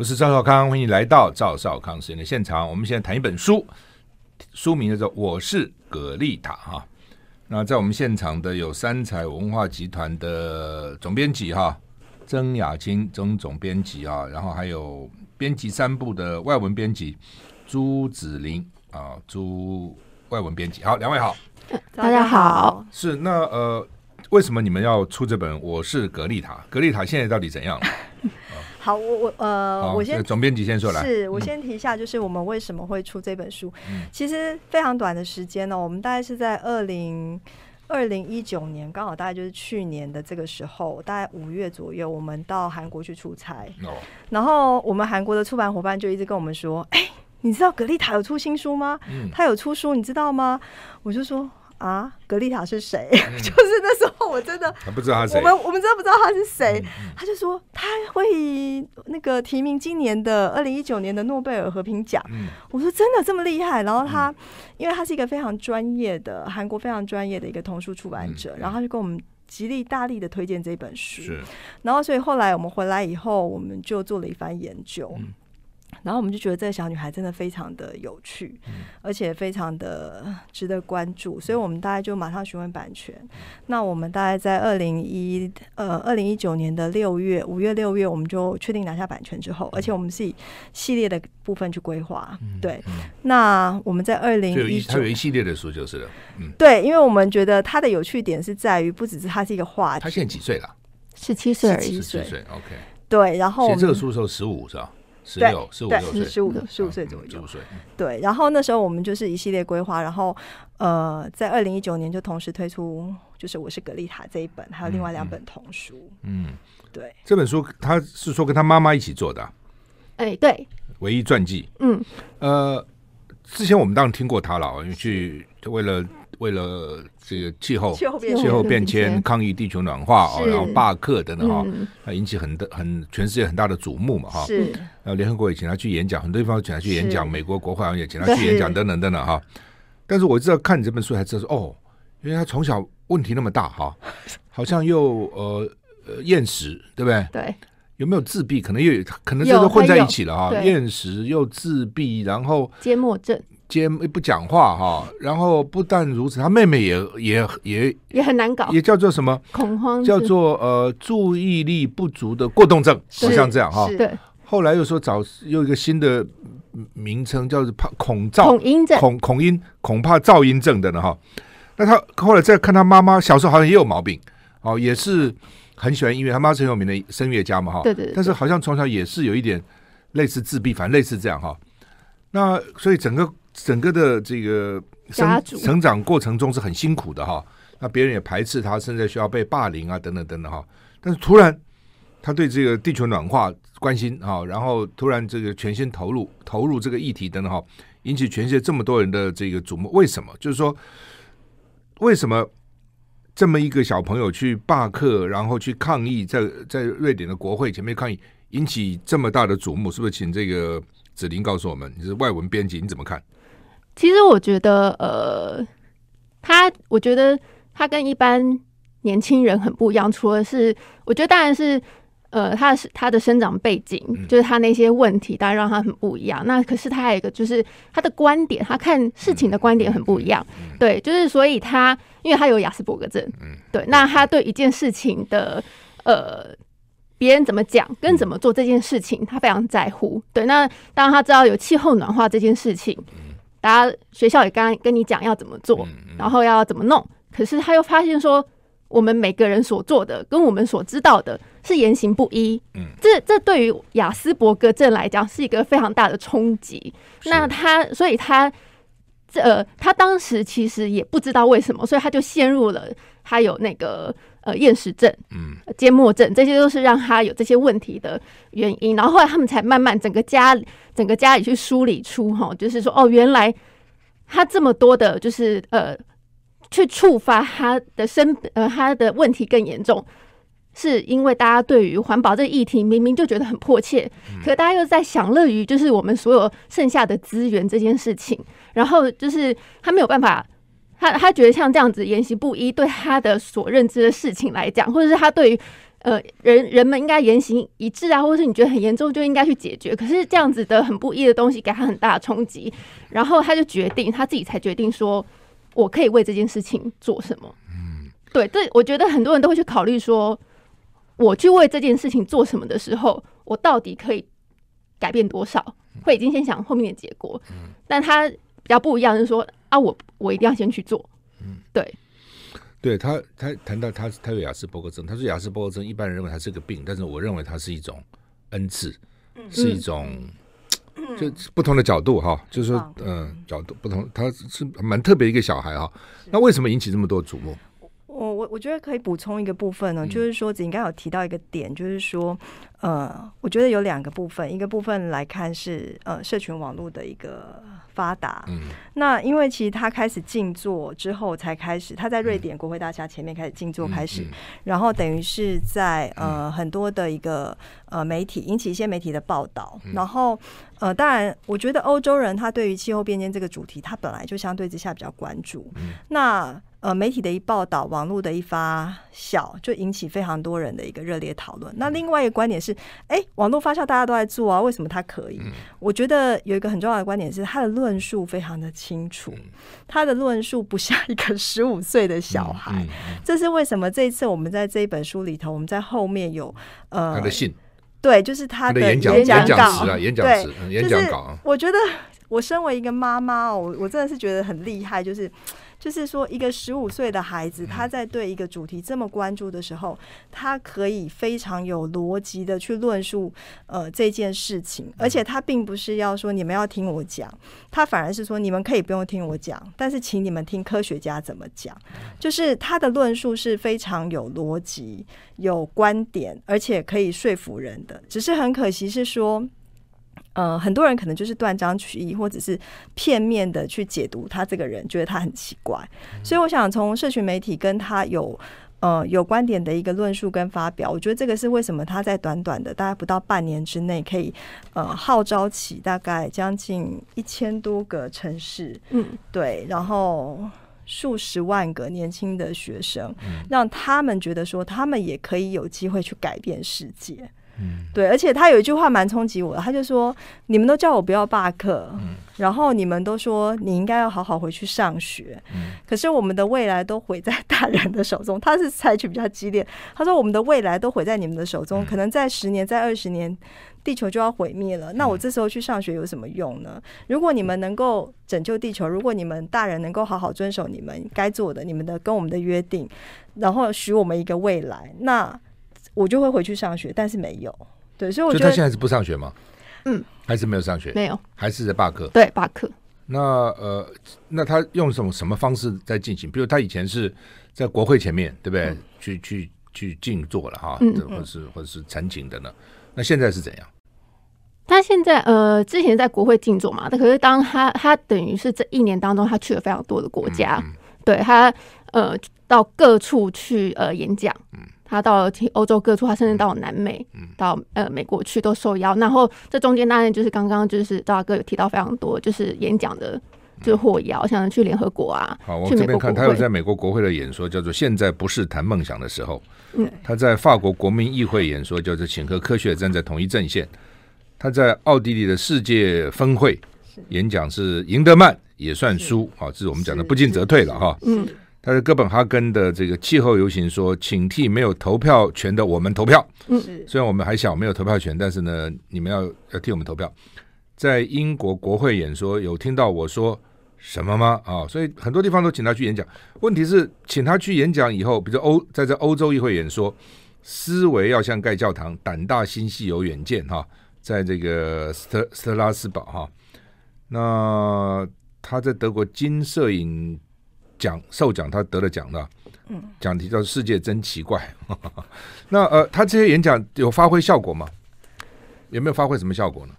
我是赵少康，欢迎来到赵少康时间的现场。我们现在谈一本书，书名叫做《我是葛丽塔》哈。那在我们现场的有三彩文化集团的总编辑哈，曾雅青曾总编辑啊，然后还有编辑三部的外文编辑朱子林啊，朱外文编辑。好，两位好，大家好。是那呃，为什么你们要出这本《我是格丽塔》？格丽塔现在到底怎样了？好，我我呃，我先总编辑先说来，是我先提一下，就是我们为什么会出这本书？嗯、其实非常短的时间呢、喔，我们大概是在二零二零一九年，刚好大概就是去年的这个时候，大概五月左右，我们到韩国去出差。哦、然后我们韩国的出版伙伴就一直跟我们说：“哎、欸，你知道格丽塔有出新书吗？嗯、他有出书，你知道吗？”我就说。啊，格丽塔是谁？嗯、就是那时候我真的，不知道他是谁。我们我们真的不知道他是谁。他就说他会那个提名今年的二零一九年的诺贝尔和平奖。嗯、我说真的这么厉害？然后他，嗯、因为他是一个非常专业的韩国非常专业的一个童书出版者，嗯、然后他就跟我们极力大力的推荐这本书。是然后所以后来我们回来以后，我们就做了一番研究。嗯然后我们就觉得这个小女孩真的非常的有趣，嗯、而且非常的值得关注，所以我们大概就马上询问版权。嗯、那我们大概在二零一呃二零一九年的六月五月六月，我们就确定拿下版权之后，嗯、而且我们是以系列的部分去规划。嗯、对，嗯、那我们在二零一九，它有一系列的书就是了。嗯，对，因为我们觉得它的有趣点是在于，不只是它是一个话题。他现在几岁了？十七岁而已。十七岁，OK。对，然后写这个书的时候十五是吧？十六、十五岁，十五、十五岁左右。对，然后那时候我们就是一系列规划，然后呃，在二零一九年就同时推出，就是《我是格丽塔》这一本，还有另外两本童书。嗯，对。这本书他是说跟他妈妈一起做的。哎，对。唯一传记。嗯。呃，之前我们当然听过他了，因为去为了。为了这个气候、气候变迁、抗议地球暖化哦，然后罢课等等哈，它引起很大、很全世界很大的瞩目嘛哈。是。然后联合国也请他去演讲，很多地方请他去演讲，美国国会好像也请他去演讲等等等等哈。但是我知道看你这本书才知道说哦，因为他从小问题那么大哈，好像又呃呃厌食，对不对？对。有没有自闭？可能又可能这都混在一起了啊。厌食又自闭，然后缄默症。接不讲话哈，然后不但如此，他妹妹也也也也很难搞，也叫做什么恐慌，叫做呃注意力不足的过动症，好像这样哈。对，后来又说找又一个新的名称，叫做怕恐噪恐音症，恐恐音恐怕噪音症的呢哈。那他后来再看他妈妈小时候好像也有毛病哦，也是很喜欢音乐，他妈是很有名的声乐家嘛哈。对对。但是好像从小也是有一点类似自闭，反正类似这样哈。那所以整个。整个的这个生成长过程中是很辛苦的哈，那别人也排斥他，甚至需要被霸凌啊，等等等等哈。但是突然他对这个地球暖化关心啊，然后突然这个全心投入投入这个议题等等哈，引起全世界这么多人的这个瞩目。为什么？就是说为什么这么一个小朋友去罢课，然后去抗议，在在瑞典的国会前面抗议，引起这么大的瞩目？是不是？请这个子林告诉我们，你是外文编辑，你怎么看？其实我觉得，呃，他，我觉得他跟一般年轻人很不一样。除了是，我觉得当然是，呃，他是他的生长背景，就是他那些问题，当然让他很不一样。那可是他还有一个，就是他的观点，他看事情的观点很不一样。对，就是所以他，因为他有雅斯伯格症，对，那他对一件事情的，呃，别人怎么讲跟怎么做这件事情，他非常在乎。对，那当他知道有气候暖化这件事情。大家学校也刚刚跟你讲要怎么做，然后要怎么弄，可是他又发现说，我们每个人所做的跟我们所知道的是言行不一。嗯，这这对于雅斯伯格症来讲是一个非常大的冲击。那他，所以他这呃，他当时其实也不知道为什么，所以他就陷入了他有那个。呃，厌食症、嗯，缄默症，这些都是让他有这些问题的原因。然后后来他们才慢慢整个家，整个家里去梳理出哈，就是说哦，原来他这么多的，就是呃，去触发他的身呃他的问题更严重，是因为大家对于环保这个议题明明就觉得很迫切，嗯、可大家又在享乐于就是我们所有剩下的资源这件事情，然后就是他没有办法。他他觉得像这样子言行不一，对他的所认知的事情来讲，或者是他对于呃，人人们应该言行一致啊，或者是你觉得很严重就应该去解决。可是这样子的很不一的东西给他很大的冲击，然后他就决定他自己才决定说，我可以为这件事情做什么。嗯，对，这我觉得很多人都会去考虑说，我去为这件事情做什么的时候，我到底可以改变多少？会已经先想后面的结果。嗯，但他比较不一样，就是说啊，我我一定要先去做。嗯，对。对他，他谈到他他有雅斯伯格症，他说雅斯伯格症一般人认为他是个病，但是我认为它是一种恩赐，是一种就不同的角度哈，就是说嗯角度不同，他是蛮特别一个小孩哈。那为什么引起这么多瞩目？我我我觉得可以补充一个部分呢，就是说子怡刚刚有提到一个点，就是说呃，我觉得有两个部分，一个部分来看是呃社群网络的一个。发达，嗯，那因为其实他开始静坐之后，才开始他在瑞典国会大厦前面开始静坐，开始，然后等于是在呃很多的一个呃媒体引起一些媒体的报道，然后呃当然，我觉得欧洲人他对于气候变迁这个主题，他本来就相对之下比较关注，那。呃，媒体的一报道，网络的一发酵，就引起非常多人的一个热烈讨论。那另外一个观点是，哎、欸，网络发酵大家都在做啊，为什么他可以？嗯、我觉得有一个很重要的观点是，他的论述非常的清楚，嗯、他的论述不像一个十五岁的小孩。嗯嗯嗯、这是为什么？这一次我们在这一本书里头，我们在后面有呃他的信，对，就是他的演讲稿啊，演讲词，对演讲稿。我觉得我身为一个妈妈，我我真的是觉得很厉害，就是。就是说，一个十五岁的孩子，他在对一个主题这么关注的时候，他可以非常有逻辑的去论述呃这件事情，而且他并不是要说你们要听我讲，他反而是说你们可以不用听我讲，但是请你们听科学家怎么讲。就是他的论述是非常有逻辑、有观点，而且可以说服人的。只是很可惜是说。呃，很多人可能就是断章取义，或者是片面的去解读他这个人，觉得他很奇怪。所以，我想从社群媒体跟他有呃有观点的一个论述跟发表，我觉得这个是为什么他在短短的大概不到半年之内，可以呃号召起大概将近一千多个城市，嗯，对，然后数十万个年轻的学生，让他们觉得说他们也可以有机会去改变世界。嗯，对，而且他有一句话蛮冲击我的，他就说：“你们都叫我不要罢课，嗯，然后你们都说你应该要好好回去上学，嗯，可是我们的未来都毁在大人的手中。”他是采取比较激烈，他说：“我们的未来都毁在你们的手中，可能在十年、在二十年，地球就要毁灭了。那我这时候去上学有什么用呢？如果你们能够拯救地球，如果你们大人能够好好遵守你们该做的、你们的跟我们的约定，然后许我们一个未来，那。”我就会回去上学，但是没有，对，所以我觉得他现在是不上学吗？嗯，还是没有上学？没有，还是在罢课？对，罢课。那呃，那他用什么什么方式在进行？比如他以前是在国会前面，对不对？嗯、去去去静坐了哈，嗯、或者是或者是陈情的呢？那现在是怎样？他现在呃，之前在国会静坐嘛，但可是当他他等于是这一年当中，他去了非常多的国家，对他呃到各处去呃演讲，嗯。他到了欧洲各处，他甚至到了南美，嗯、到呃美国去都受邀。然后这中间当然就是刚刚就是赵大哥有提到非常多，就是演讲的，就是获邀，像去联合国啊。好，我这边看他有在美国国会的演说，叫做“现在不是谈梦想的时候”。嗯，他在法国国民议会演说，叫做“请和科学站在同一阵线”。他在奥地利的世界峰会演讲是“赢得慢也算输”。好，这是我们讲的不进则退了哈。嗯。他在哥本哈根的这个气候游行说：“请替没有投票权的我们投票。嗯，虽然我们还小，没有投票权，但是呢，你们要要替我们投票。”在英国国会演说，有听到我说什么吗？啊、哦，所以很多地方都请他去演讲。问题是，请他去演讲以后，比如欧在这欧洲议会演说，思维要像盖教堂，胆大心细有远见哈。在这个斯特斯特拉斯堡哈，那他在德国金摄影。讲受奖，他得了奖的，嗯，讲题叫“世界真奇怪”。那呃，他这些演讲有发挥效果吗？有没有发挥什么效果呢？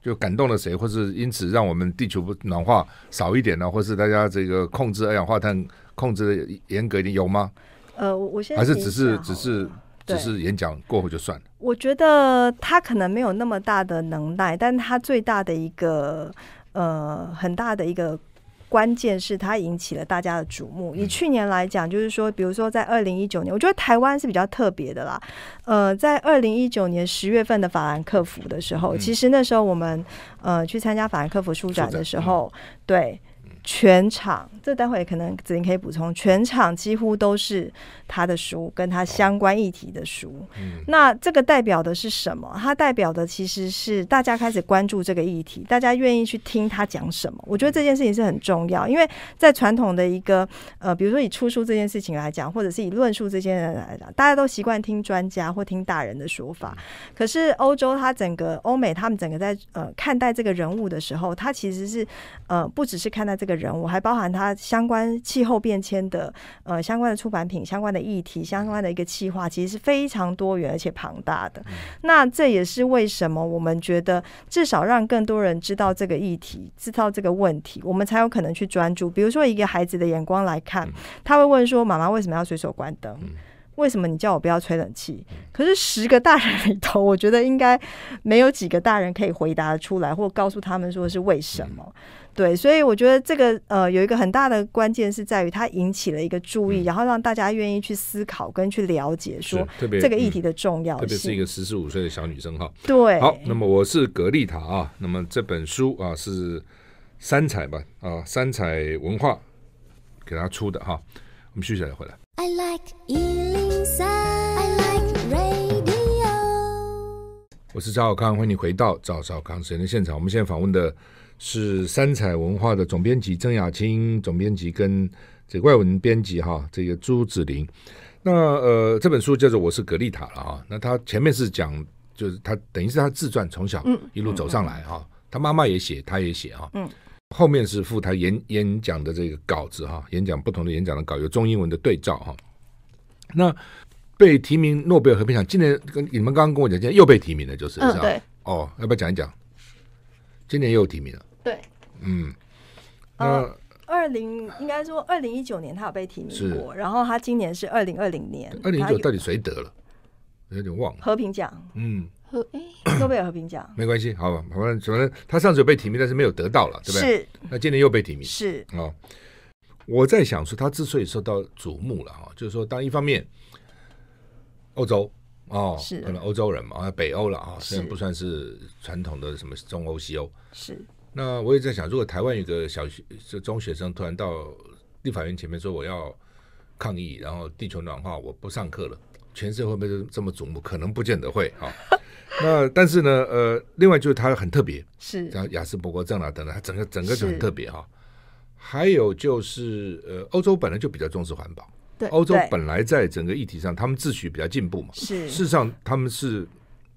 就感动了谁，或是因此让我们地球不暖化少一点呢？或是大家这个控制二氧化碳控制的严格一点，有吗？呃，我现在还是只是只是只是演讲过后就算了。我觉得他可能没有那么大的能耐，但他最大的一个呃很大的一个。关键是它引起了大家的瞩目。以去年来讲，就是说，比如说在二零一九年，我觉得台湾是比较特别的啦。呃，在二零一九年十月份的法兰克福的时候，其实那时候我们呃去参加法兰克福书展的时候，对。全场，这待会可能子玲可以补充。全场几乎都是他的书，跟他相关议题的书。嗯，那这个代表的是什么？它代表的其实是大家开始关注这个议题，大家愿意去听他讲什么。我觉得这件事情是很重要，因为在传统的一个呃，比如说以出书这件事情来讲，或者是以论述这些人来讲，大家都习惯听专家或听大人的说法。可是欧洲，它整个欧美，他们整个在呃看待这个人物的时候，他其实是呃不只是看待这个。人物还包含他相关气候变迁的呃相关的出版品、相关的议题、相关的一个企划，其实是非常多元而且庞大的。那这也是为什么我们觉得至少让更多人知道这个议题、知道这个问题，我们才有可能去专注。比如说，一个孩子的眼光来看，他会问说：“妈妈为什么要随手关灯？为什么你叫我不要吹冷气？”可是十个大人里头，我觉得应该没有几个大人可以回答出来，或告诉他们说是为什么。对，所以我觉得这个呃有一个很大的关键是在于它引起了一个注意，嗯、然后让大家愿意去思考跟去了解说这个议题的重要性。特别是一个十四五岁的小女生哈。对，好，那么我是格丽塔啊，那么这本书啊是三彩吧啊三彩文化给他出的哈，我们休息一下回来。I like 103, I like radio。我是赵小康，欢迎你回到赵少康时间的现场。我们现在访问的。是三彩文化的总编辑曾雅青，总编辑跟这个外文编辑哈，这个朱子玲。那呃，这本书叫做《我是格丽塔》了啊。那他前面是讲，就是他等于是他自传，从小一路走上来哈。他妈妈也写，他也写哈。嗯。后面是附他演演讲的这个稿子哈，演讲不同的演讲的稿，有中英文的对照哈。那被提名诺贝尔和平奖，今年跟你们刚刚跟我讲，今年又被提名了，就是是吧？哦，要不要讲一讲？今年又有提名了。对，嗯，呃，二零应该说二零一九年他有被提名过，然后他今年是二零二零年，二零一九到底谁得了？有点忘了。和平奖，嗯，和哎，诺贝尔和平奖，没关系，好吧，反正反正他上次有被提名，但是没有得到了，对不对？是。那今年又被提名，是哦。我在想说，他之所以受到瞩目了哈，就是说，当一方面，欧洲哦，是可能欧洲人嘛，北欧了啊，虽然不算是传统的什么中欧、西欧，是。那我也在想，如果台湾有个小学、就中学生突然到立法院前面说我要抗议，然后地球暖化，我不上课了，全世界会不会这么瞩目？可能不见得会哈。那但是呢，呃，另外就是他很特别，是像雅斯伯格症啊等等，他整个整个就很特别哈。还有就是呃，欧洲本来就比较重视环保，对，欧洲本来在整个议题上，他们自诩比较进步嘛，是事实上他们是。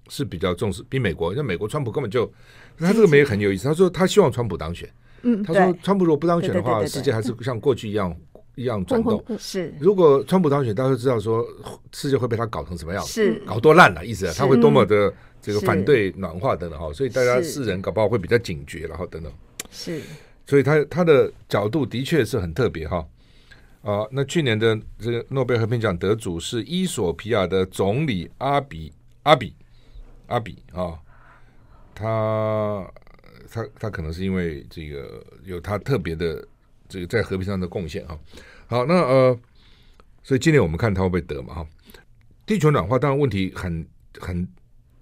是比较重视，比美国，像美国川普根本就，他这个没很有意思。他说他希望川普当选，嗯，他说川普如果不当选的话，世界还是像过去一样一样转动。是，如果川普当选，大家都知道说世界会被他搞成什么样子，是搞多烂了，意思他会多么的这个反对暖化等等哈，所以大家世人搞不好会比较警觉，然后等等。是，所以他他的角度的确是很特别哈。啊，那去年的这个诺贝尔和平奖得主是伊索皮亚的总理阿比阿比。阿比啊，他他他可能是因为这个有他特别的这个在和平上的贡献啊。好，那呃，所以今年我们看他会不会得嘛哈？地球暖化当然问题很很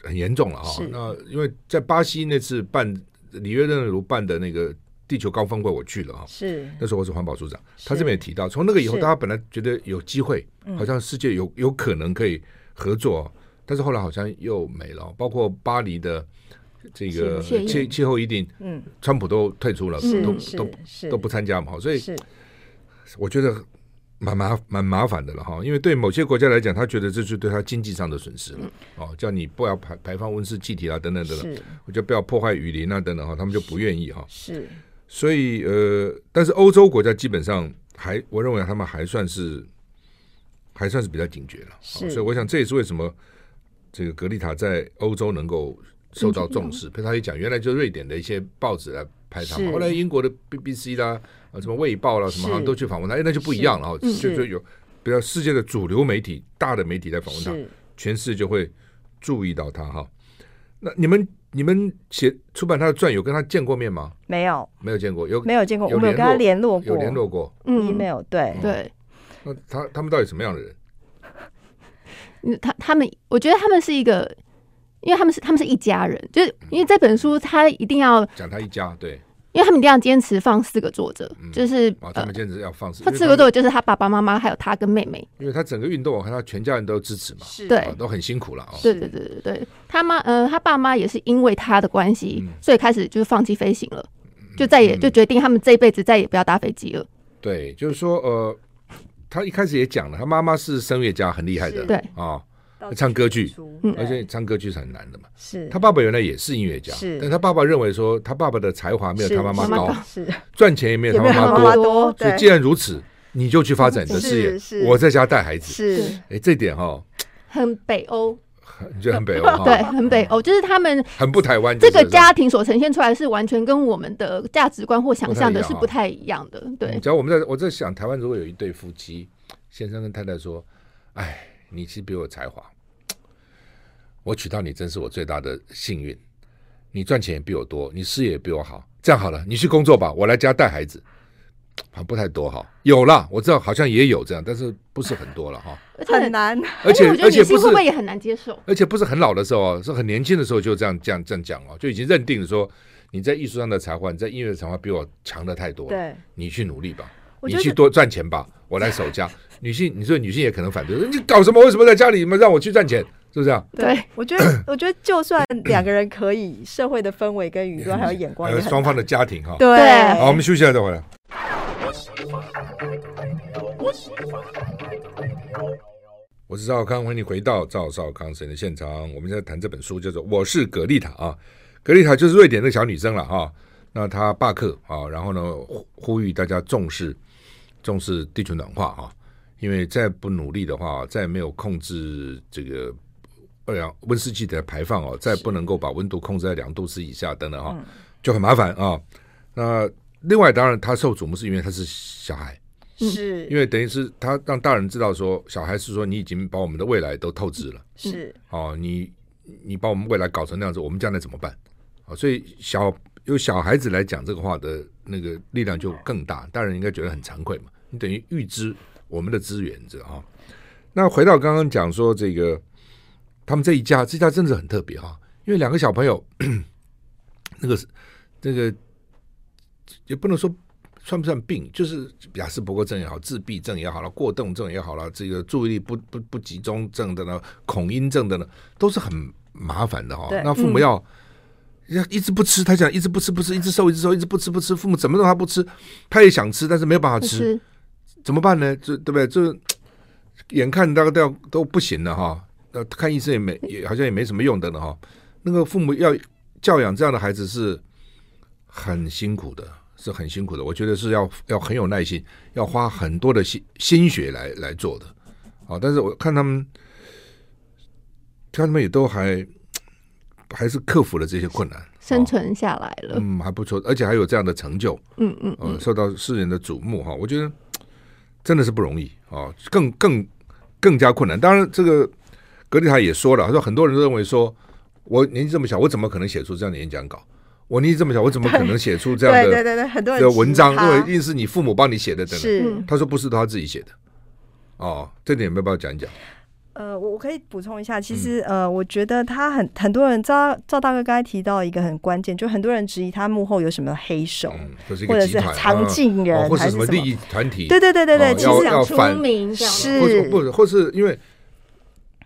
很严重了哈。那因为在巴西那次办里约热内卢办的那个地球高峰会，我去了哈。是。那时候我是环保署长，他这边也提到，从那个以后，大家本来觉得有机会，好像世界有有可能可以合作。但是后来好像又没了，包括巴黎的这个气气候一定，嗯，川普都退出了，都都都不参加嘛，所以我觉得蛮麻蛮麻烦的了哈，因为对某些国家来讲，他觉得这是对他经济上的损失了，哦，叫你不要排排放温室气体啊，等等等等，我觉得不要破坏雨林啊，等等哈，他们就不愿意哈，是，所以呃，但是欧洲国家基本上还，我认为他们还算是还算是比较警觉了，所以我想这也是为什么。这个格丽塔在欧洲能够受到重视，他也讲，原来就瑞典的一些报纸来拍他嘛，后来英国的 BBC 啦，啊什么卫报啦，什么好像都去访问他，哎，那就不一样了哈，就就有比较世界的主流媒体、大的媒体在访问他，全世界就会注意到他哈。那你们你们写出版他的传，有跟他见过面吗？没有，没有见过，有没有见过？我们有跟他联络过，有联络过，email 对对。那他他们到底什么样的人？他他们，我觉得他们是一个，因为他们是他们是一家人，就是因为这本书他一定要讲他一家，对，因为他们一定要坚持放四个作者，就是他们坚持要放四，他四个作者就是他爸爸妈妈还有他跟妹妹，因为他整个运动我看他全家人都支持嘛，是。对，都很辛苦了啊，对对对对对，他妈呃他爸妈也是因为他的关系，所以开始就是放弃飞行了，就再也就决定他们这一辈子再也不要搭飞机了，对，就是说呃。他一开始也讲了，他妈妈是声乐家，很厉害的，对。啊，唱歌剧，而且唱歌剧是很难的嘛。是他爸爸原来也是音乐家，是，但他爸爸认为说他爸爸的才华没有他妈妈高，是 赚钱也没有他妈妈多，所以既然如此，你就去发展你的事业，我在家带孩子。是，哎，这点哈，很北欧。你觉得很北欧？对，很北欧，就是他们很不台湾。这个家庭所呈现出来是完全跟我们的价值观或想象的是不太一样的。对，只要我们在我在想，台湾如果有一对夫妻，先生跟太太说：“哎，你其实比我才华，我娶到你真是我最大的幸运。你赚钱也比我多，你事业也比我好。这样好了，你去工作吧，我来家带孩子。”好像不太多哈，有了，我知道好像也有这样，但是不是很多了哈，很难，而且而且不是会也很难接受，而且不是很老的时候哦，是很年轻的时候就这样这样这样讲哦，就已经认定说你在艺术上的才华，你在音乐的才华比我强的太多了，对，你去努力吧，你去多赚钱吧，我来守家。女性，你说女性也可能反对，你搞什么？为什么在家里面让我去赚钱？是不是这样？对，我觉得，我觉得就算两个人可以，社会的氛围跟舆论还有眼光，还有双方的家庭哈，对，好，我们休息一下再回来。我是赵少康，欢迎你回到赵少康神的现场。我们在谈这本书，叫做《我是格丽塔》啊。格丽塔就是瑞典的小女生了哈。那她罢课啊，然后呢，呼吁大家重视重视地球暖化啊，因为再不努力的话，再没有控制这个二氧温室气体的排放哦，再不能够把温度控制在两度 C 以下等等哈，就很麻烦啊。那另外，当然他受瞩目是因为他是小孩。是，因为等于是他让大人知道说，小孩是说你已经把我们的未来都透支了，是哦，你你把我们未来搞成那样子，我们将来怎么办？哦，所以小有小孩子来讲这个话的那个力量就更大，大人应该觉得很惭愧嘛。你等于预支我们的资源，知道哈？那回到刚刚讲说这个，他们这一家这家真的很特别哈，因为两个小朋友，那个那个也不能说。算不算病？就是亚斯伯格症也好，自闭症也好了，过动症也好了，这个注意力不不不集中症的呢，恐音症的呢，都是很麻烦的哈。那父母要要一直不吃，他讲一直不吃不吃，一直瘦一直瘦，一直不吃不吃，父母怎么让他不吃？他也想吃，但是没有办法吃，怎么办呢？这对不对？这眼看大概都要都不行了哈。那看医生也没也好像也没什么用的了哈。那个父母要教养这样的孩子是很辛苦的。是很辛苦的，我觉得是要要很有耐心，要花很多的心心血来来做的，啊！但是我看他们，看他们也都还还是克服了这些困难，生存下来了，嗯，还不错，而且还有这样的成就，嗯嗯，呃，受到世人的瞩目哈，我觉得真的是不容易啊，更更更加困难。当然，这个格丽塔也说了，他说很多人都认为说，我年纪这么小，我怎么可能写出这样的演讲稿？我年纪这么小，我怎么可能写出这样的 对对对对很多的文章？因为一定是你父母帮你写的，等等。是，他说不是他自己写的。哦，这点有没有办法讲一讲？呃，我我可以补充一下，其实呃，我觉得他很很多人，赵赵大哥刚才提到一个很关键，就很多人质疑他幕后有什么黑手，或者是藏镜人，或是什么利益团体？对对对对对，其实想出名是，或是，或是因为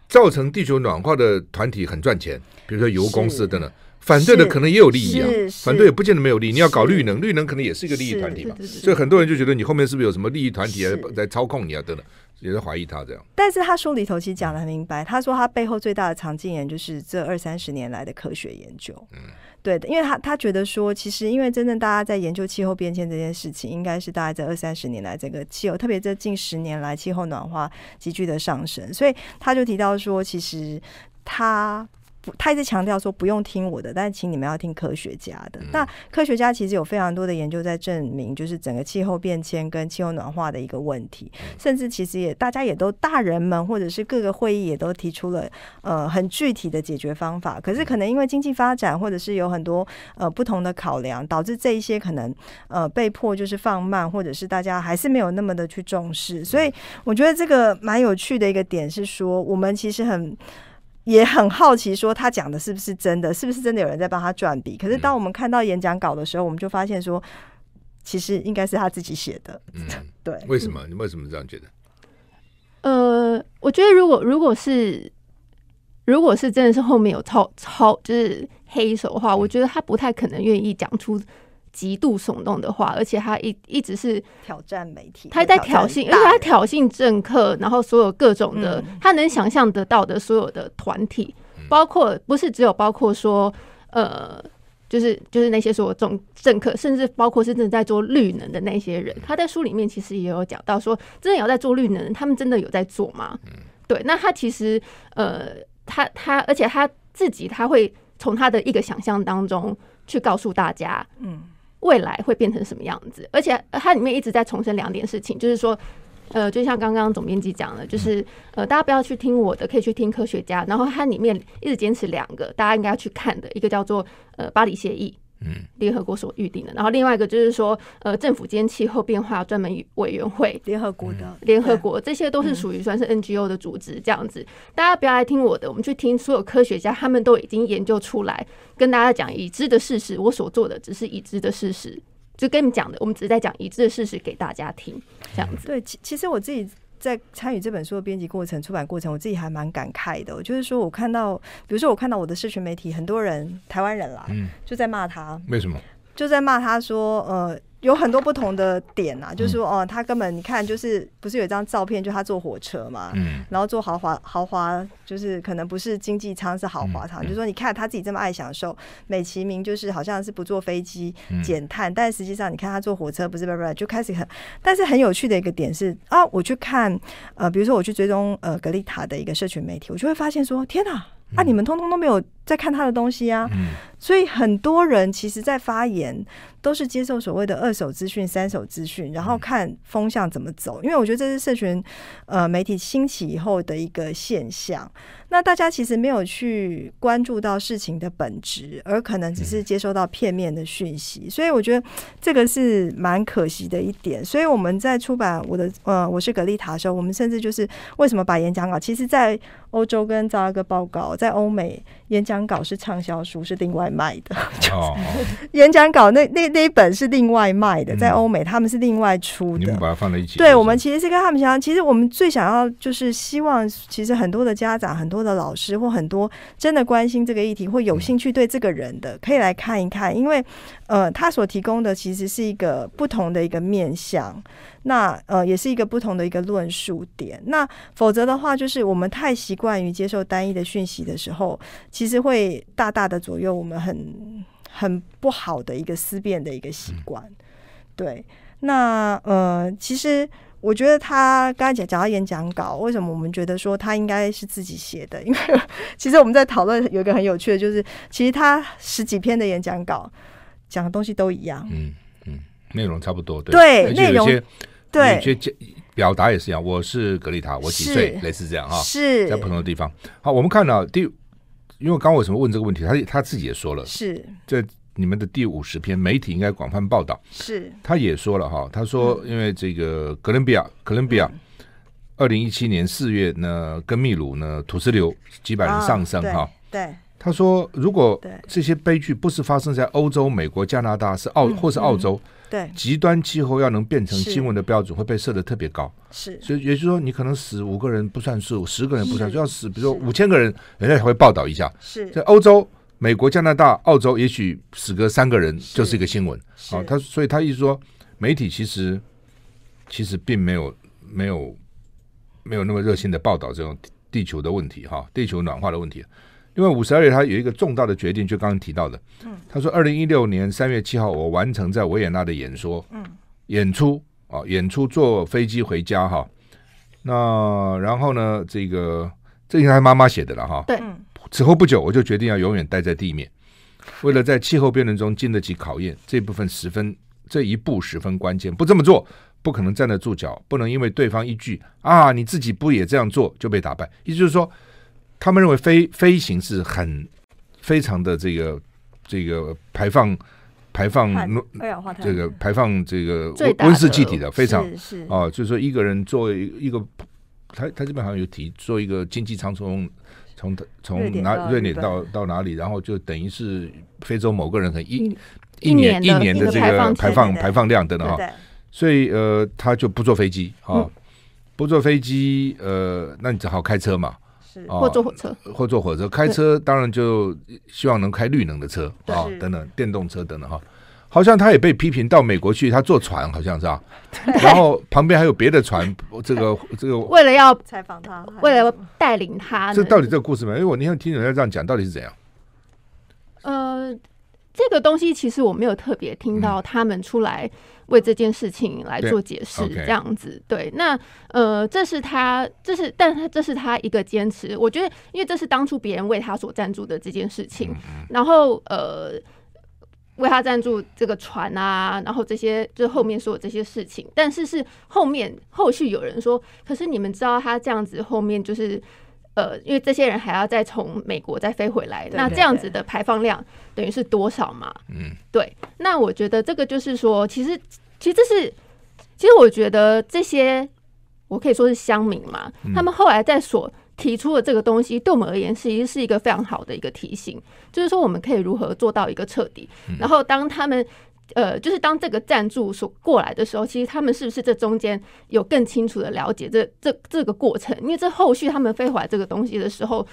造成地球暖化的团体很赚钱，比如说油公司等等。反对的可能也有利益啊，反对也不见得没有利益。你要搞绿能，绿能可能也是一个利益团体嘛。所以很多人就觉得你后面是不是有什么利益团体在操控你啊？等等，也在怀疑他这样。但是他书里头其实讲的很明白，他说他背后最大的藏镜人就是这二三十年来的科学研究。嗯，对的，因为他他觉得说，其实因为真正大家在研究气候变迁这件事情，应该是大概在二三十年来这个气候，特别这近十年来气候暖化急剧的上升，所以他就提到说，其实他。他一直强调说不用听我的，但请你们要听科学家的。嗯、那科学家其实有非常多的研究在证明，就是整个气候变迁跟气候暖化的一个问题，嗯、甚至其实也大家也都大人们或者是各个会议也都提出了呃很具体的解决方法。可是可能因为经济发展或者是有很多呃不同的考量，导致这一些可能呃被迫就是放慢，或者是大家还是没有那么的去重视。所以我觉得这个蛮有趣的一个点是说，我们其实很。也很好奇，说他讲的是不是真的？是不是真的有人在帮他转笔？可是当我们看到演讲稿的时候，我们就发现说，其实应该是他自己写的。嗯，对。为什么？你为什么这样觉得？呃，我觉得如果如果是如果是真的是后面有操操就是黑手的话，我觉得他不太可能愿意讲出。极度耸动的话，而且他一一直是挑战媒体，他在挑衅，因为他挑衅政客，然后所有各种的，嗯、他能想象得到的所有的团体，嗯、包括不是只有包括说，呃，就是就是那些所有政政客，甚至包括是正在做绿能的那些人，他在书里面其实也有讲到说，真的有在做绿能，他们真的有在做吗？嗯、对，那他其实呃，他他，而且他自己他会从他的一个想象当中去告诉大家，嗯。未来会变成什么样子？而且它里面一直在重申两点事情，就是说，呃，就像刚刚总编辑讲的，就是呃，大家不要去听我的，可以去听科学家。然后它里面一直坚持两个，大家应该要去看的，一个叫做呃巴黎协议。嗯，联合国所预定的，然后另外一个就是说，呃，政府间气候变化专门委员会，联合国的，联合国这些都是属于算是 NGO 的组织，这样子，大家不要来听我的，我们去听所有科学家，他们都已经研究出来，跟大家讲已知的事实，我所做的只是已知的事实，就跟你们讲的，我们只是在讲已知的事实给大家听，这样子。对，其其实我自己。在参与这本书的编辑过程、出版过程，我自己还蛮感慨的。就是说我看到，比如说我看到我的社群媒体，很多人台湾人啦，嗯，就在骂他，为什么？就在骂他说，呃。有很多不同的点啊，就是说，哦，他根本你看，就是不是有一张照片，就他坐火车嘛，嗯，然后坐豪华豪华，就是可能不是经济舱，是豪华舱，就是说，你看他自己这么爱享受，美其名就是好像是不坐飞机减碳，但实际上你看他坐火车，不是不不，就开始很，但是很有趣的一个点是啊，我去看，呃，比如说我去追踪呃格丽塔的一个社群媒体，我就会发现说，天哪！啊！你们通通都没有在看他的东西啊，嗯、所以很多人其实，在发言都是接受所谓的二手资讯、三手资讯，然后看风向怎么走。因为我觉得这是社群呃媒体兴起以后的一个现象。那大家其实没有去关注到事情的本质，而可能只是接收到片面的讯息。所以我觉得这个是蛮可惜的一点。所以我们在出版我的呃我是格丽塔的时候，我们甚至就是为什么把演讲稿，其实在欧洲跟扎拉哥报告，在欧美演讲稿是畅销书，是另外卖的。哦，演讲稿那那那一本是另外卖的，在欧美他们是另外出的。你们把它放在一起。对，我们其实是跟他们想，其实我们最想要就是希望，其实很多的家长很多。的老师或很多真的关心这个议题或有兴趣对这个人的，可以来看一看，因为呃，他所提供的其实是一个不同的一个面向，那呃，也是一个不同的一个论述点。那否则的话，就是我们太习惯于接受单一的讯息的时候，其实会大大的左右我们很很不好的一个思辨的一个习惯。对，那呃，其实。我觉得他刚才讲讲到演讲稿，为什么我们觉得说他应该是自己写的？因为其实我们在讨论有一个很有趣的，就是其实他十几篇的演讲稿讲的东西都一样，嗯嗯，内容差不多，对，内容对，有些表达也是一样。我是格丽塔，我几岁，类似这样哈，是在不同的地方。好，我们看到第，因为刚刚为什么问这个问题？他他自己也说了，是这。你们的第五十篇媒体应该广泛报道。是，他也说了哈，他说因为这个哥伦比亚，哥伦比亚二零一七年四月呢，跟秘鲁呢土石流几百人上升哈。对，他说如果这些悲剧不是发生在欧洲、美国、加拿大，是澳或是澳洲，对，极端气候要能变成新闻的标准，会被设得特别高。是，所以也就是说，你可能死五个人不算数，十个人不算数，要死比如说五千个人，人家才会报道一下。是在欧洲。美国、加拿大、澳洲，也许死个三个人就是一个新闻。好，他所以他意思说，媒体其实其实并没有没有没有那么热心的报道这种地球的问题哈，地球暖化的问题。因为五十二页他有一个重大的决定，就刚刚提到的，他说二零一六年三月七号，我完成在维也纳的演说，演出啊，演出坐飞机回家哈。那然后呢，这个这应该是妈妈写的了哈。对。此后不久，我就决定要永远待在地面。为了在气候辩论中经得起考验，这部分十分这一步十分关键。不这么做，不可能站得住脚。不能因为对方一句“啊，你自己不也这样做”就被打败。意思就是说，他们认为飞飞行是很非常的这个这个排放排放二氧化碳。这个排放这个温室气体的非常。是。是哦，就是说一个人做一个，他他这边好像有提做一个经济舱从。从从哪瑞典到到哪里，然后就等于是非洲某个人很一一年一年的这个排放排放量等等哈，所以呃他就不坐飞机啊，不坐飞机呃，那你只好开车嘛，或坐火车，或坐火车，开车当然就希望能开绿能的车啊等等电动车等等哈。好像他也被批评到美国去，他坐船好像是啊，然后旁边还有别的船，这个 这个。为了要采访他，为了带领他，这到底这个故事没？有？因为我那天听人家这样讲，到底是怎样？呃，这个东西其实我没有特别听到他们出来为这件事情来做解释，这样子。对，那呃，这是他，这是，但他这是他一个坚持。我觉得，因为这是当初别人为他所赞助的这件事情，然后呃。为他赞助这个船啊，然后这些就后面说的这些事情，但是是后面后续有人说，可是你们知道他这样子后面就是呃，因为这些人还要再从美国再飞回来，那这样子的排放量等于是多少嘛？嗯，对。那我觉得这个就是说，其实其实这是，其实我觉得这些我可以说是乡民嘛，他们后来在所。提出的这个东西，对我们而言，其实是一个非常好的一个提醒，就是说我们可以如何做到一个彻底。然后，当他们呃，就是当这个赞助所过来的时候，其实他们是不是这中间有更清楚的了解这这这个过程？因为这后续他们飞回来这个东西的时候，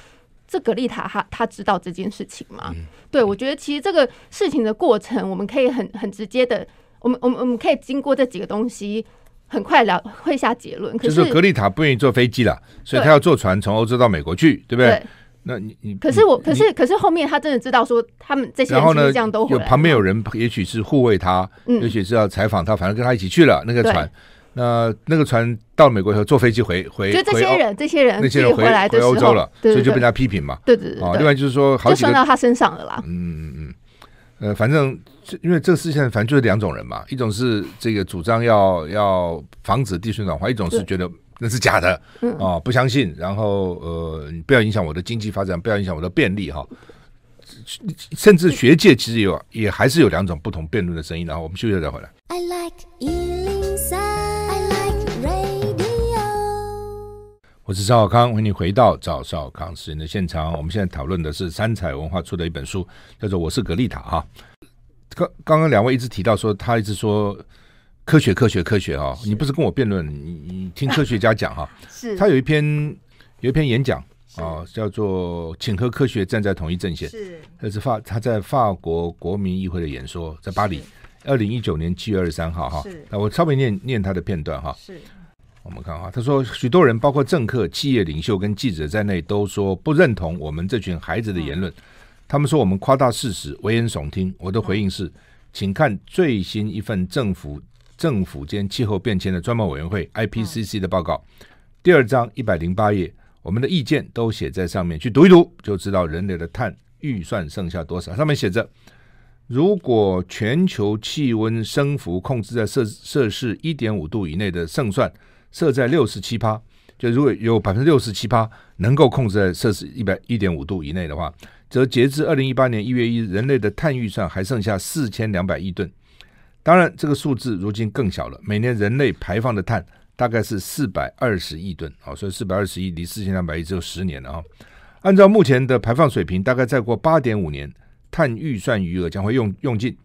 这格丽塔他他知道这件事情吗？对，我觉得其实这个事情的过程，我们可以很很直接的，我们我们我们可以经过这几个东西。很快了会下结论，可是就是格丽塔不愿意坐飞机了，所以他要坐船从欧洲到美国去，对不对？对，那你你可是我可是可是后面他真的知道说他们这些人这样都有旁边有人，也许是护卫他，也许是要采访他，反正跟他一起去了那个船。那那个船到美国以后坐飞机回回，就这些人这些人那些人回来回欧洲了，所以就被他批评嘛。对对对，另外就是说，好就算到他身上了啦。嗯嗯嗯，呃，反正。因为这个事情，反正就是两种人嘛，一种是这个主张要要防止地球暖化，一种是觉得那是假的，啊，不相信，然后呃，不要影响我的经济发展，不要影响我的便利哈。甚至学界其实有也还是有两种不同辩论的声音，然后我们休息再回来。I like 103, I like radio。我是赵小康，欢迎你回到赵少康时间的现场。我们现在讨论的是三彩文化出的一本书，叫做《我是格丽塔》哈。刚刚刚两位一直提到说，他一直说科学科学科学哈，你不是跟我辩论，你你听科学家讲哈。是。他有一篇有一篇演讲啊，叫做“请和科学站在同一阵线”。是。这是法他在法国国民议会的演说，在巴黎，二零一九年七月二十三号哈。是。那我稍微念念他的片段哈。是。我们看哈，他说许多人，包括政客、企业领袖跟记者在内，都说不认同我们这群孩子的言论。他们说我们夸大事实、危言耸听。我的回应是，请看最新一份政府政府间气候变迁的专门委员会 IPCC 的报告，第二章一百零八页，我们的意见都写在上面，去读一读就知道人类的碳预算剩下多少。上面写着，如果全球气温升幅控制在摄摄氏一点五度以内的胜算设在六十七趴，就如果有百分之六十七趴能够控制在摄氏一百一点五度以内的话。则截至二零一八年一月一日，人类的碳预算还剩下四千两百亿吨。当然，这个数字如今更小了。每年人类排放的碳大概是四百二十亿吨，好，所以四百二十亿离四千两百亿只有十年了啊。按照目前的排放水平，大概再过八点五年，碳预算余额将会用用尽。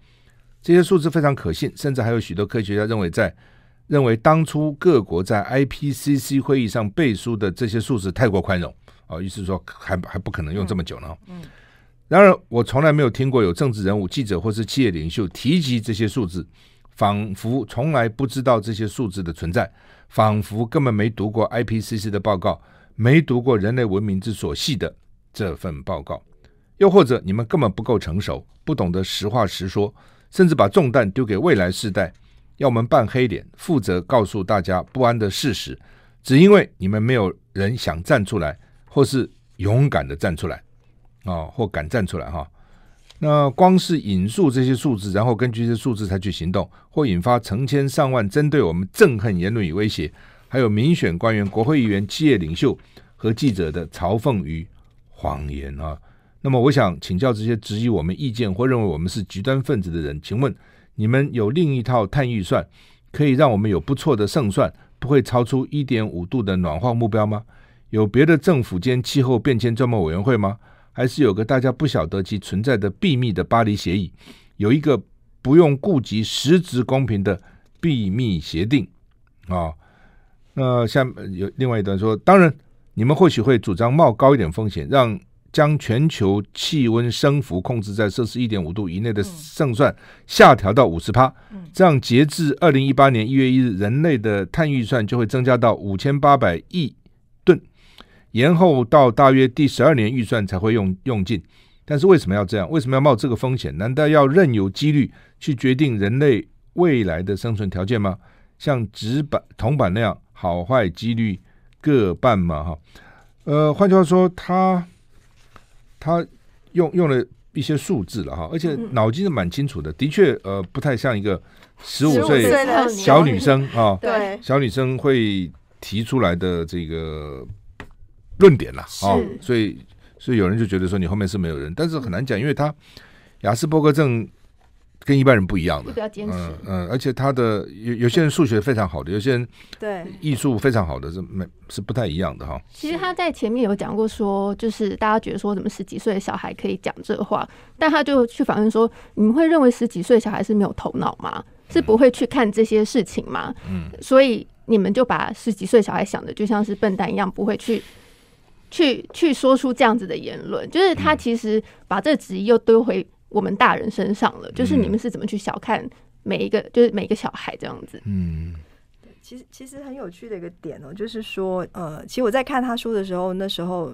这些数字非常可信，甚至还有许多科学家认为，在认为当初各国在 IPCC 会议上背书的这些数字太过宽容。哦，意思是说还还不可能用这么久呢。嗯，然而我从来没有听过有政治人物、记者或是企业领袖提及这些数字，仿佛从来不知道这些数字的存在，仿佛根本没读过 IPCC 的报告，没读过人类文明之所系的这份报告，又或者你们根本不够成熟，不懂得实话实说，甚至把重担丢给未来世代，要我们扮黑脸，负责告诉大家不安的事实，只因为你们没有人想站出来。或是勇敢的站出来，啊，或敢站出来哈。那光是引述这些数字，然后根据这些数字采取行动，或引发成千上万针对我们憎恨言论与威胁，还有民选官员、国会议员、企业领袖和记者的嘲讽与谎言啊。那么，我想请教这些质疑我们意见或认为我们是极端分子的人，请问你们有另一套碳预算，可以让我们有不错的胜算，不会超出一点五度的暖化目标吗？有别的政府间气候变迁专门委员会吗？还是有个大家不晓得其存在的秘密的巴黎协议，有一个不用顾及实质公平的秘密协定啊。那下面有另外一段说，当然你们或许会主张冒高一点风险，让将全球气温升幅控制在摄氏一点五度以内的胜算下调到五十趴，这样截至二零一八年一月一日，人类的碳预算就会增加到五千八百亿。延后到大约第十二年预算才会用用尽，但是为什么要这样？为什么要冒这个风险？难道要任由几率去决定人类未来的生存条件吗？像纸板铜板那样好坏几率各半吗？哈，呃，换句话说，他他用用了一些数字了哈，而且脑筋是蛮清楚的，的确呃不太像一个十五岁小女生啊，对，小女生会提出来的这个。论点了啊，所以所以有人就觉得说你后面是没有人，但是很难讲，因为他雅斯伯格症跟一般人不一样的，嗯嗯，而且他的有有些人数学非常好的，有些人对艺术非常好的是没是不太一样的哈。其实他在前面有讲过说，就是大家觉得说怎么十几岁的小孩可以讲这话，但他就去反问说，你们会认为十几岁小孩是没有头脑吗？是不会去看这些事情吗？嗯，所以你们就把十几岁小孩想的就像是笨蛋一样，不会去。去去说出这样子的言论，就是他其实把这质疑又丢回我们大人身上了。就是你们是怎么去小看每一个，就是每一个小孩这样子。嗯，对，其实其实很有趣的一个点哦，就是说，呃，其实我在看他书的时候，那时候。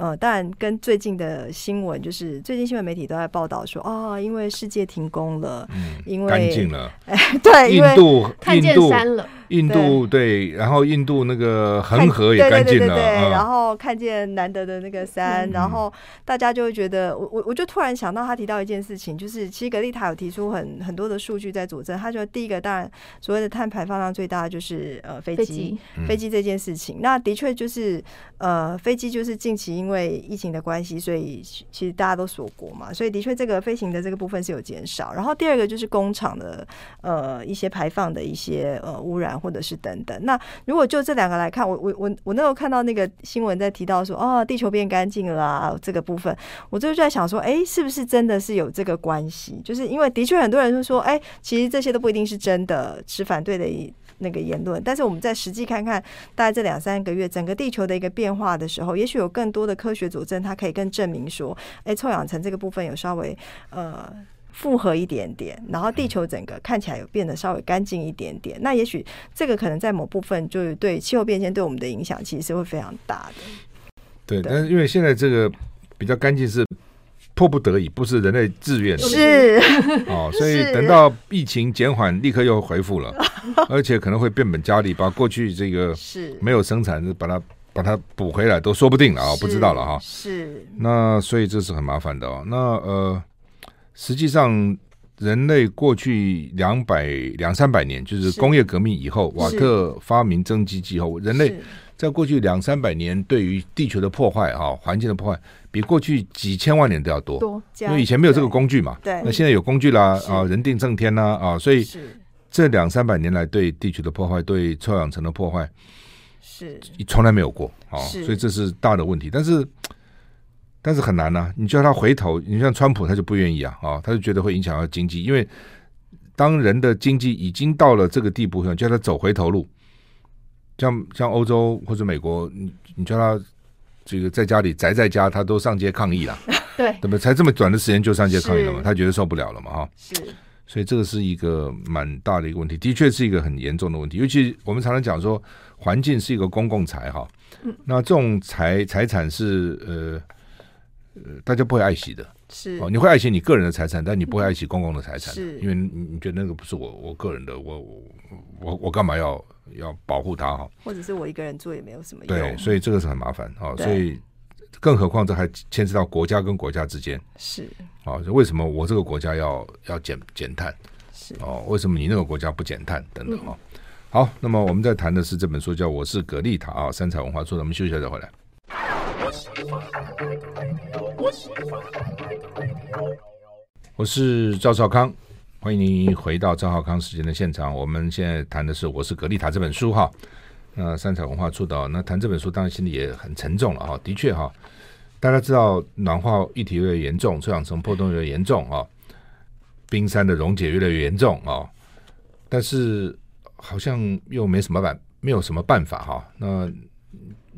呃，当然跟最近的新闻，就是最近新闻媒体都在报道说，哦，因为世界停工了，嗯，因为干净了，哎，对，印度看见山了，印度对，然后印度那个恒河也干净了，对，对，对，对，对，嗯，然后看见难得的那个山，嗯，然后大家就会觉得，我我我就突然想到，他提到一件事情，就是其实格丽塔有提出很很多的数据在佐证，他说第一个当然所谓的碳排放量最大的就是呃飞机，飞机，飞机这件事情，嗯，那的确就是呃飞机就是近期因为因因为疫情的关系，所以其实大家都锁国嘛，所以的确这个飞行的这个部分是有减少。然后第二个就是工厂的呃一些排放的一些呃污染或者是等等。那如果就这两个来看，我我我我那时候看到那个新闻在提到说哦，地球变干净了啊，这个部分，我就在想说，哎，是不是真的是有这个关系？就是因为的确很多人都说，哎，其实这些都不一定是真的，持反对的。那个言论，但是我们在实际看看，大概这两三个月整个地球的一个变化的时候，也许有更多的科学佐证，它可以更证明说，哎，臭氧层这个部分有稍微呃复合一点点，然后地球整个看起来有变得稍微干净一点点。那也许这个可能在某部分就是对气候变迁对我们的影响，其实是会非常大的。对，但是因为现在这个比较干净是。迫不得已，不是人类自愿。的，是。哦，所以等到疫情减缓，立刻又恢复了，而且可能会变本加厉，把过去这个没有生产，把它把它补回来都说不定了啊，不知道了哈。是，那所以这是很麻烦的哦。那呃，实际上人类过去两百两三百年，就是工业革命以后，瓦特发明蒸汽机后，人类。在过去两三百年，对于地球的破坏啊，环境的破坏，比过去几千万年都要多。多，因为以前没有这个工具嘛。对。那现在有工具啦，啊，人定胜天啦，啊，所以这两三百年来对地球的破坏，对臭氧层的破坏，是从来没有过啊。所以这是大的问题。但是，但是很难呐、啊。你叫他回头，你像川普，他就不愿意啊，啊，他就觉得会影响到经济，因为当人的经济已经到了这个地步，叫他走回头路。像像欧洲或者美国，你你叫他这个在家里宅在家，他都上街抗议了，对，怎么才这么短的时间就上街抗议了嘛？他觉得受不了了嘛？哈，是，所以这个是一个蛮大的一个问题，的确是一个很严重的问题。尤其我们常常讲说，环境是一个公共财哈，嗯，那这种财财产是呃呃大家不会爱惜的，是哦，你会爱惜你个人的财产，但你不会爱惜公共的财产，是因为你你觉得那个不是我我个人的，我我我干嘛要？要保护它哈，或者是我一个人做也没有什么用。对，所以这个是很麻烦啊。所以更何况这还牵涉到国家跟国家之间是啊，为什么我这个国家要要减减碳？是哦，为什么你那个国家不减碳？等等啊。好，那么我们在谈的是这本书，叫《我是格丽塔》啊，三彩文化出的。我们休息一下再回来。我是赵少康，欢迎您回到张浩康时间的现场。我们现在谈的是《我是格丽塔》这本书哈。那三彩文化出道，那谈这本书当然心里也很沉重了哈。的确哈，大家知道暖化议题越来越严重，臭氧层破洞越来越严重啊，冰山的溶解越来越严重啊，但是。好像又没什么办，没有什么办法哈。那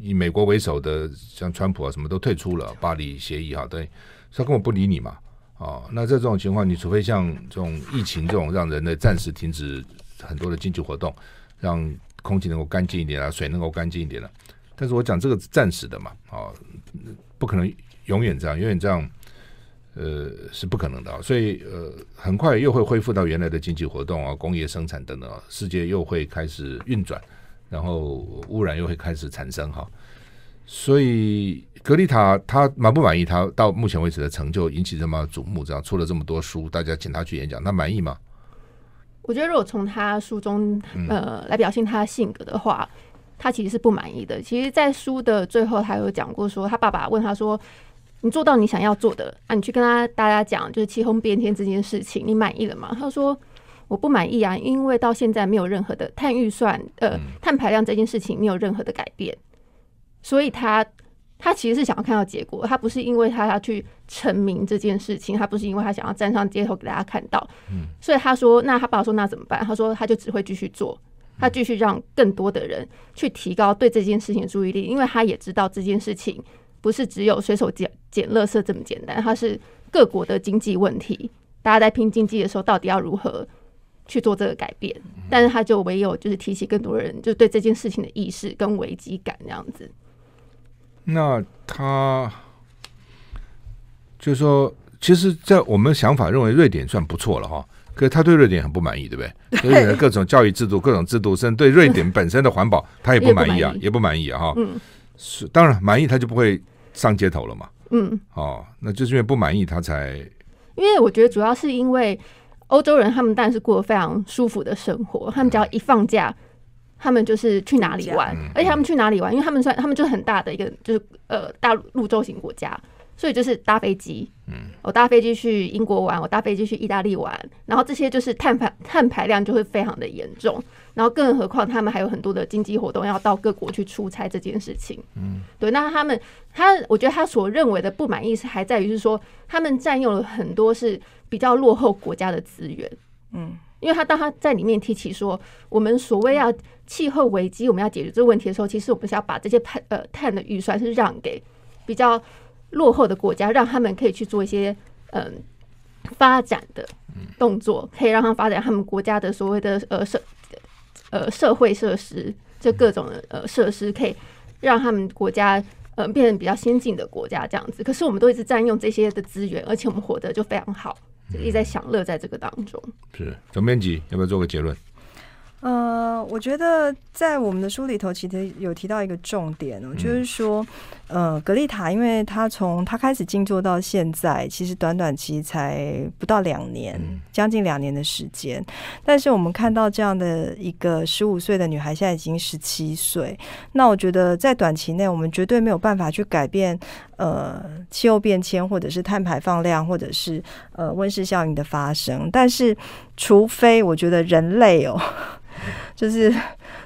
以美国为首的，像川普啊，什么都退出了巴黎协议哈，对，他根本不理你嘛。哦，那在这种情况，你除非像这种疫情这种，让人类暂时停止很多的经济活动，让空气能够干净一点啊，水能够干净一点了。但是我讲这个暂时的嘛，啊，不可能永远这样，永远这样。呃，是不可能的，所以呃，很快又会恢复到原来的经济活动啊，工业生产等等，世界又会开始运转，然后污染又会开始产生哈。所以格丽塔他满不满意他到目前为止的成就，引起这么瞩目，这样出了这么多书，大家请他去演讲，他满意吗？我觉得如果从他书中呃来表现他的性格的话，他其实是不满意的。其实，在书的最后，他有讲过说，他爸爸问他说。你做到你想要做的啊？你去跟他大家讲，就是气候变天这件事情，你满意了吗？他说我不满意啊，因为到现在没有任何的碳预算，呃，碳排量这件事情没有任何的改变，所以他他其实是想要看到结果，他不是因为他要去成名这件事情，他不是因为他想要站上街头给大家看到，所以他说，那他爸爸说那怎么办？他说他就只会继续做，他继续让更多的人去提高对这件事情的注意力，因为他也知道这件事情。不是只有随手捡捡垃圾这么简单，它是各国的经济问题。大家在拼经济的时候，到底要如何去做这个改变？但是他就唯有就是提起更多人就对这件事情的意识跟危机感这样子。那他就是说，其实，在我们想法认为瑞典算不错了哈，可是他对瑞典很不满意，对不对？瑞典的各种教育制度、各种制度，甚至对瑞典本身的环保，他也不满意啊，也不满意啊，哈。嗯，是当然满意，他就不会。上街头了嘛？嗯，哦，那就是因为不满意他才。因为我觉得主要是因为欧洲人他们当然是过得非常舒服的生活，他们只要一放假，他们就是去哪里玩，而且他们去哪里玩，因为他们算他们就是很大的一个就是呃大陆洲型国家。所以就是搭飞机，嗯，我搭飞机去英国玩，我搭飞机去意大利玩，然后这些就是碳排 碳排量就会非常的严重，然后更何况他们还有很多的经济活动要到各国去出差这件事情，嗯，对，那他们他我觉得他所认为的不满意是还在于是说他们占用了很多是比较落后国家的资源，嗯，因为他当他在里面提起说我们所谓要气候危机我们要解决这个问题的时候，其实我们是要把这些碳呃碳的预算是让给比较。落后的国家，让他们可以去做一些嗯发展的动作，可以让他们发展他们国家的所谓的呃社呃社会设施，就各种的呃设施，可以让他们国家呃变成比较先进的国家这样子。可是我们都一直占用这些的资源，而且我们活得就非常好，就一直在享乐在这个当中。是总编辑要不要做个结论？呃，我觉得在我们的书里头，其实有提到一个重点哦，就是说，呃，格丽塔，因为她从她开始静坐到现在，其实短短期才不到两年，将近两年的时间。但是我们看到这样的一个十五岁的女孩，现在已经十七岁。那我觉得在短期内，我们绝对没有办法去改变呃气候变迁，或者是碳排放量，或者是呃温室效应的发生。但是，除非我觉得人类哦。就是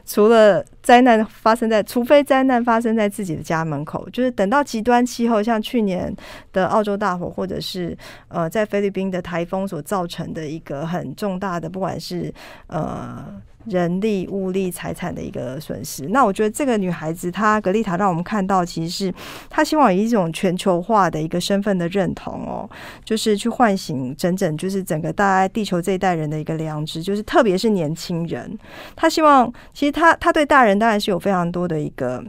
除了灾难发生在，除非灾难发生在自己的家门口，就是等到极端气候，像去年的澳洲大火，或者是呃在菲律宾的台风所造成的一个很重大的，不管是呃。人力、物力、财产的一个损失。那我觉得这个女孩子，她格丽塔让我们看到，其实是她希望以一种全球化的一个身份的认同哦，就是去唤醒整整就是整个大概地球这一代人的一个良知，就是特别是年轻人。她希望，其实她她对大人当然是有非常多的一个。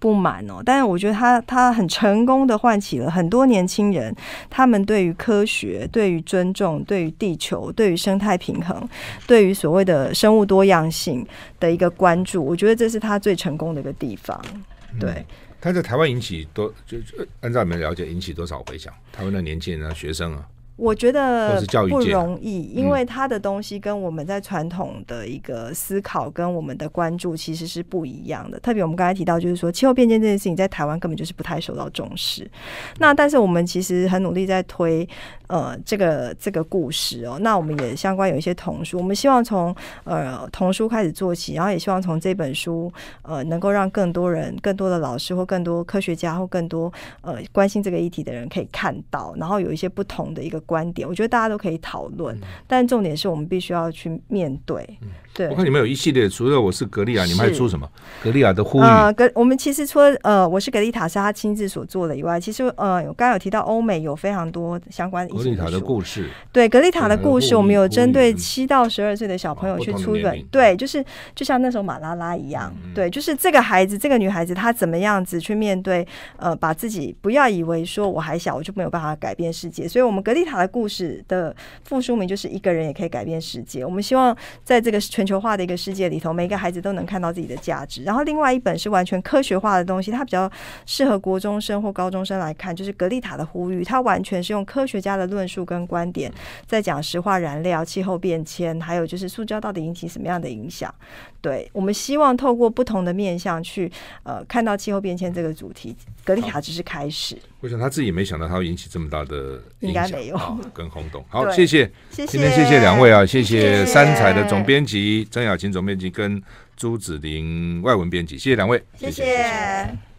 不满哦，但是我觉得他他很成功的唤起了很多年轻人，他们对于科学、对于尊重、对于地球、对于生态平衡、对于所谓的生物多样性的一个关注。我觉得这是他最成功的一个地方。对，他在台湾引起多就按照你们了解引起多少回响？台湾的年轻人啊，学生啊。我觉得不容易，因为他的东西跟我们在传统的一个思考跟我们的关注其实是不一样的。特别我们刚才提到，就是说气候变迁这件事情在台湾根本就是不太受到重视。那但是我们其实很努力在推呃这个这个故事哦。那我们也相关有一些童书，我们希望从呃童书开始做起，然后也希望从这本书呃能够让更多人、更多的老师或更多科学家或更多呃关心这个议题的人可以看到，然后有一些不同的一个。观点，我觉得大家都可以讨论，嗯、但重点是我们必须要去面对。嗯、对，我看你们有一系列，除了我是格利亚，你们还出什么？格利亚的呼吁。呃，格我们其实除了呃，我是格丽塔是他亲自所做的以外，其实呃，我刚刚有提到欧美有非常多相关的格丽塔的故事。对，格丽塔的故事，我们有针对七到十二岁的小朋友去出一本。对，就是就像那时候马拉拉一样，嗯、对，就是这个孩子，这个女孩子，她怎么样子去面对？呃，把自己不要以为说我还小，我就没有办法改变世界。所以，我们格丽塔。的故事的副书名就是一个人也可以改变世界。我们希望在这个全全球化的一个世界里头，每一个孩子都能看到自己的价值。然后，另外一本是完全科学化的东西，它比较适合国中生或高中生来看，就是格丽塔的呼吁。它完全是用科学家的论述跟观点，在讲石化燃料、气候变迁，还有就是塑胶到底引起什么样的影响。对，我们希望透过不同的面向去呃看到气候变迁这个主题。格丽塔只是开始。我想他自己也没想到他会引起这么大的应该没有跟轰动。好，谢谢，谢谢今天谢谢两位啊，谢谢三彩的总编辑曾雅琴总编辑跟朱子玲外文编辑，谢谢两位，谢谢。